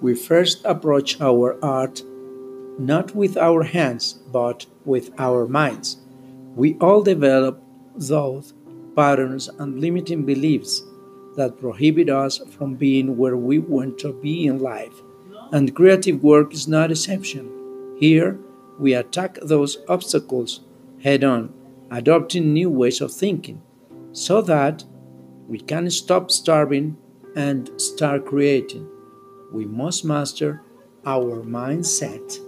we first approach our art not with our hands, but with our minds. We all develop thoughts, patterns, and limiting beliefs that prohibit us from being where we want to be in life. And creative work is not an exception. Here, we attack those obstacles head on, adopting new ways of thinking, so that we can stop starving and start creating. We must master our mindset.